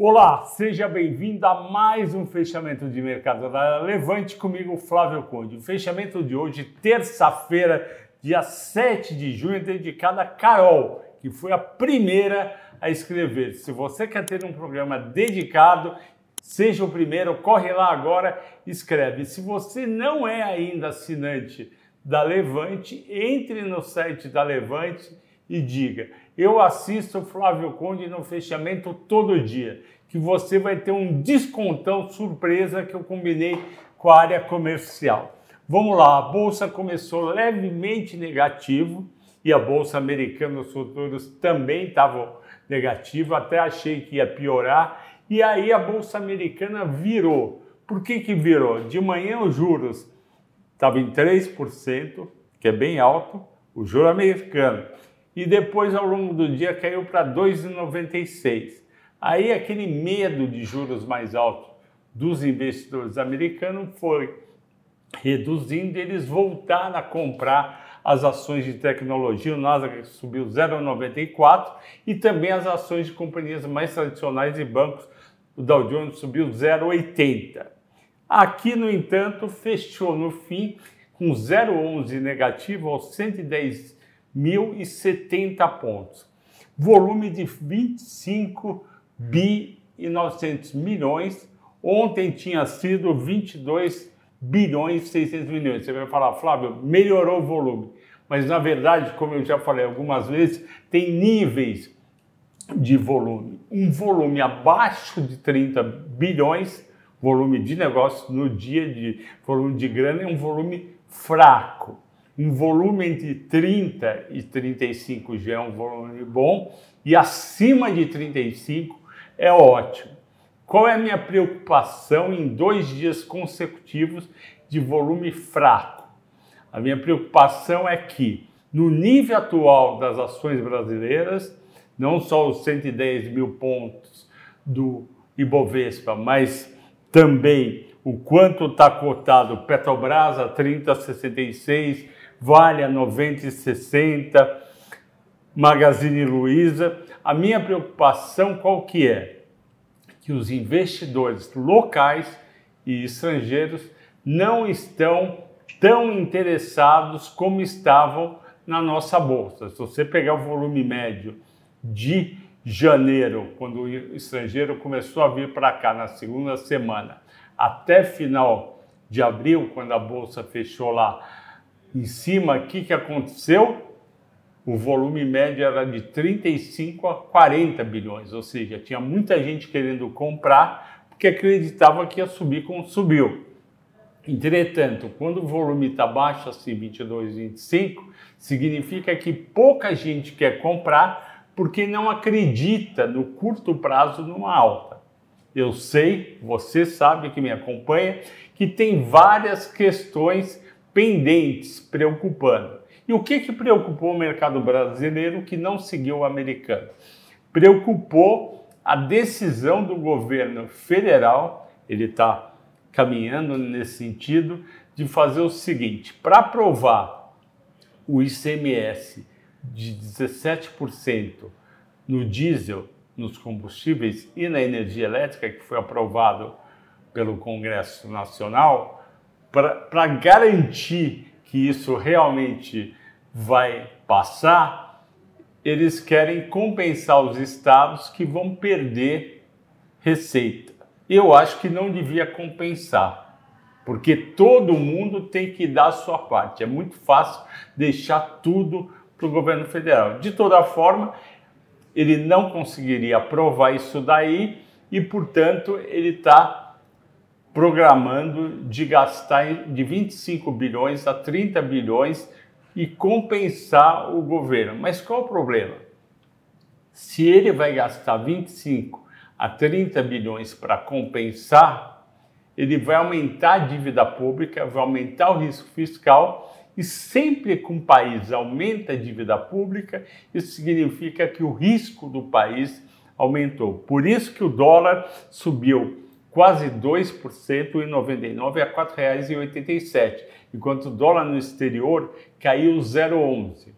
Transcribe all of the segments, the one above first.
Olá, seja bem-vindo a mais um fechamento de mercado da Levante comigo, Flávio Conde. O fechamento de hoje, terça-feira, dia 7 de junho, é dedicado a Carol, que foi a primeira a escrever. Se você quer ter um programa dedicado, seja o primeiro, corre lá agora, escreve. Se você não é ainda assinante da Levante, entre no site da Levante e diga: Eu assisto o Flávio Conde no fechamento todo dia, que você vai ter um descontão surpresa que eu combinei com a área comercial. Vamos lá, a bolsa começou levemente negativo e a bolsa americana, os futuros também estavam negativos, até achei que ia piorar. E aí a bolsa americana virou. Por que, que virou? De manhã os juros estava em 3%, que é bem alto, o juro americano. E depois, ao longo do dia, caiu para 2,96%. Aí, aquele medo de juros mais altos dos investidores americanos foi reduzindo, eles voltaram a comprar as ações de tecnologia, o Nasdaq subiu 0,94 e também as ações de companhias mais tradicionais e bancos, o Dow Jones subiu 0,80. Aqui, no entanto, fechou no fim com 0,11 negativo aos 110.070 pontos. Volume de 25 bi e 900 milhões. Ontem tinha sido 22 bilhões e 600 milhões. Você vai falar, Flávio, melhorou o volume. Mas na verdade, como eu já falei algumas vezes, tem níveis de volume. Um volume abaixo de 30 bilhões volume de negócio no dia de volume de grana é um volume fraco. Um volume entre 30 e 35 já é um volume bom e acima de 35 é ótimo. Qual é a minha preocupação em dois dias consecutivos de volume fraco? A minha preocupação é que, no nível atual das ações brasileiras, não só os 110 mil pontos do Ibovespa, mas também o quanto está cotado Petrobras a 30,66, Vale a 90,60, Magazine Luiza. A minha preocupação qual que é? Que os investidores locais e estrangeiros não estão tão interessados como estavam na nossa bolsa. Se você pegar o volume médio de janeiro, quando o estrangeiro começou a vir para cá na segunda semana, até final de abril, quando a bolsa fechou lá em cima, o que, aconteceu? O volume médio era de 35 a 40 bilhões, ou seja, tinha muita gente querendo comprar porque acreditava que ia subir como subiu. Entretanto, quando o volume está baixo, assim 22, 25, significa que pouca gente quer comprar porque não acredita no curto prazo numa alta. Eu sei, você sabe que me acompanha, que tem várias questões pendentes preocupando. E o que, que preocupou o mercado brasileiro que não seguiu o americano? Preocupou a decisão do governo federal, ele está caminhando nesse sentido, de fazer o seguinte: para aprovar o ICMS de 17% no diesel, nos combustíveis e na energia elétrica, que foi aprovado pelo Congresso Nacional, para garantir que isso realmente vai passar, eles querem compensar os estados que vão perder receita. Eu acho que não devia compensar porque todo mundo tem que dar a sua parte. É muito fácil deixar tudo para o governo federal. De toda forma, ele não conseguiria aprovar isso daí e, portanto, ele está programando de gastar de 25 bilhões a 30 bilhões e compensar o governo. Mas qual o problema? Se ele vai gastar 25 a 30 bilhões para compensar, ele vai aumentar a dívida pública, vai aumentar o risco fiscal e sempre que um país aumenta a dívida pública, isso significa que o risco do país aumentou. Por isso que o dólar subiu quase 2% em 99 a R$ 4,87, enquanto o dólar no exterior caiu 0,11.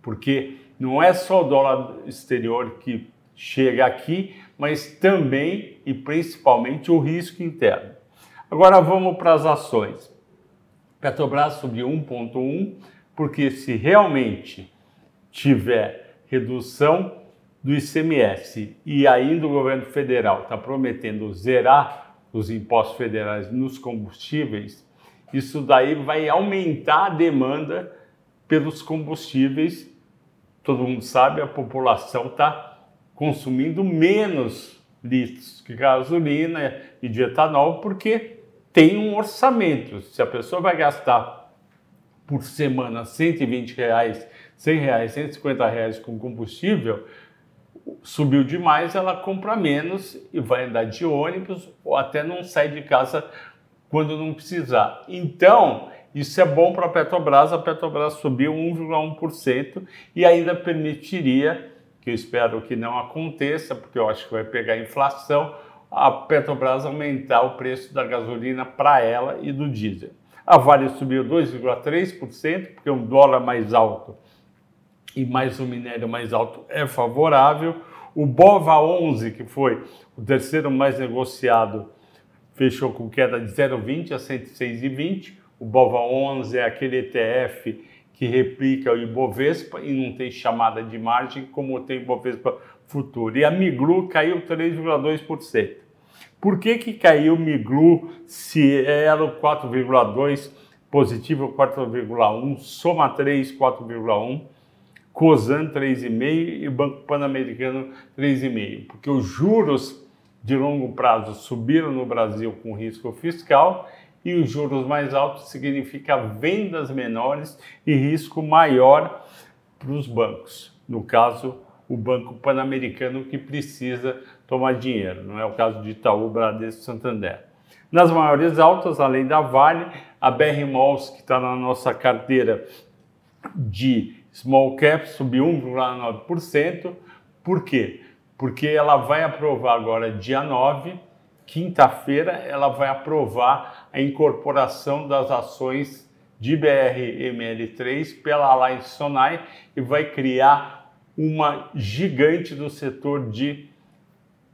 Porque não é só o dólar exterior que chega aqui, mas também e principalmente o risco interno. Agora vamos para as ações. Petrobras subiu 1,1 porque se realmente tiver redução do ICMS e ainda o governo federal está prometendo zerar os impostos federais nos combustíveis, isso daí vai aumentar a demanda pelos combustíveis. Todo mundo sabe, a população está consumindo menos litros de gasolina e de etanol porque tem um orçamento. Se a pessoa vai gastar por semana 120 reais, 100 reais, 150 reais com combustível, subiu demais, ela compra menos e vai andar de ônibus ou até não sai de casa quando não precisar. Então, isso é bom para a Petrobras. A Petrobras subiu 1,1% e ainda permitiria, que eu espero que não aconteça, porque eu acho que vai pegar inflação, a Petrobras aumentar o preço da gasolina para ela e do diesel. A Vale subiu 2,3%, porque um dólar mais alto e mais um minério mais alto é favorável. O BOVA 11, que foi o terceiro mais negociado, fechou com queda de 0,20 a 106,20. O BOVA 11 é aquele ETF que replica o Ibovespa e não tem chamada de margem como tem o Ibovespa futuro. E a Miglu caiu 3,2%. Por que, que caiu o Miglu se era o 4,2 positivo 4,1, soma 3 4,1, Cosan 3,5 e Banco Pan-Americano 3,5? Porque os juros de longo prazo subiram no Brasil com risco fiscal e os juros mais altos significa vendas menores e risco maior para os bancos. No caso, o Banco Pan-Americano que precisa tomar dinheiro, não é o caso de Itaú, Bradesco, Santander. Nas maiores altas, além da Vale, a BR Malls, que está na nossa carteira de small cap, subiu 1,9%. Por quê? porque ela vai aprovar agora, dia 9, quinta-feira, ela vai aprovar a incorporação das ações de BRML3 pela Alliance Sonai e vai criar uma gigante do setor de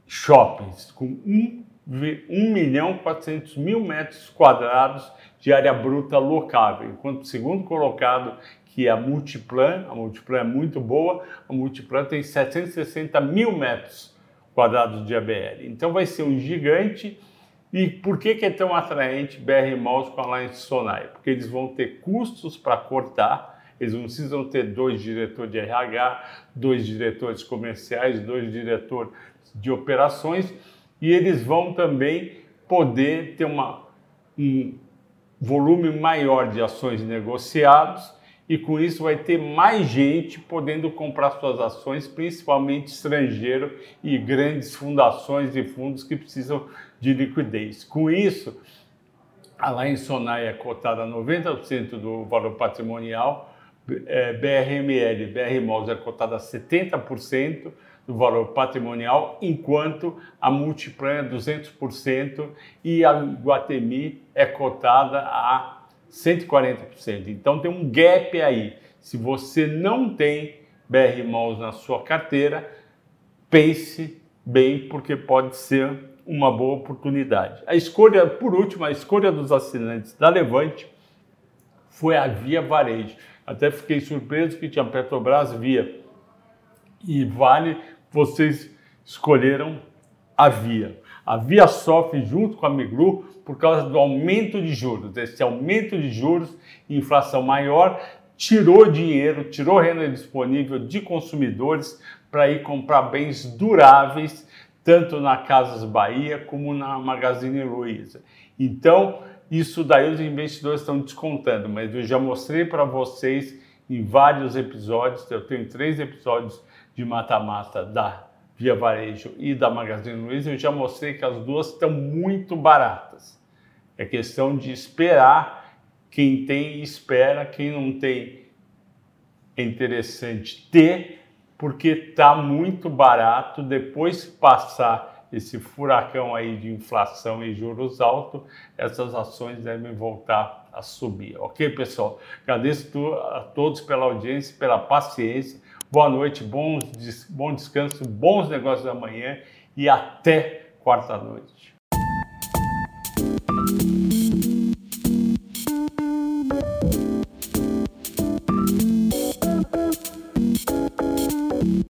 shoppings, com 1, 1 milhão 400 mil metros quadrados de área bruta locável, enquanto o segundo colocado que é a Multiplan. A Multiplan é muito boa. A Multiplan tem 760 mil metros quadrados de ABL. Então vai ser um gigante. E por que, que é tão atraente BR Malls com a Alliance Sonai? Porque eles vão ter custos para cortar, eles não precisam ter dois diretores de RH, dois diretores comerciais, dois diretores de operações, e eles vão também poder ter uma, um volume maior de ações negociados e com isso vai ter mais gente podendo comprar suas ações, principalmente estrangeiro e grandes fundações e fundos que precisam de liquidez. Com isso, a Lain Sonai é cotada a 90% do valor patrimonial, é, BRML, BR Malls é cotada a 70% do valor patrimonial, enquanto a Multiplan é 200% e a Guatemi é cotada a 140%. Então tem um gap aí. Se você não tem BR Malls na sua carteira, pense bem, porque pode ser uma boa oportunidade. A escolha, por último, a escolha dos assinantes da Levante foi a Via Varejo. Até fiquei surpreso que tinha Petrobras, Via e Vale, vocês escolheram a Via. A Via sofre junto com a Miglu por causa do aumento de juros. Esse aumento de juros e inflação maior tirou dinheiro, tirou renda disponível de consumidores para ir comprar bens duráveis, tanto na Casas Bahia como na Magazine Luiza. Então, isso daí os investidores estão descontando, mas eu já mostrei para vocês em vários episódios, eu tenho três episódios de mata-mata da Via Varejo e da Magazine Luiza, eu já mostrei que as duas estão muito baratas. É questão de esperar. Quem tem, espera. Quem não tem, é interessante ter, porque está muito barato. Depois passar esse furacão aí de inflação e juros altos, essas ações devem voltar a subir. Ok, pessoal? Agradeço a todos pela audiência, pela paciência. Boa noite, bons, des bom descanso, bons negócios amanhã e até quarta noite.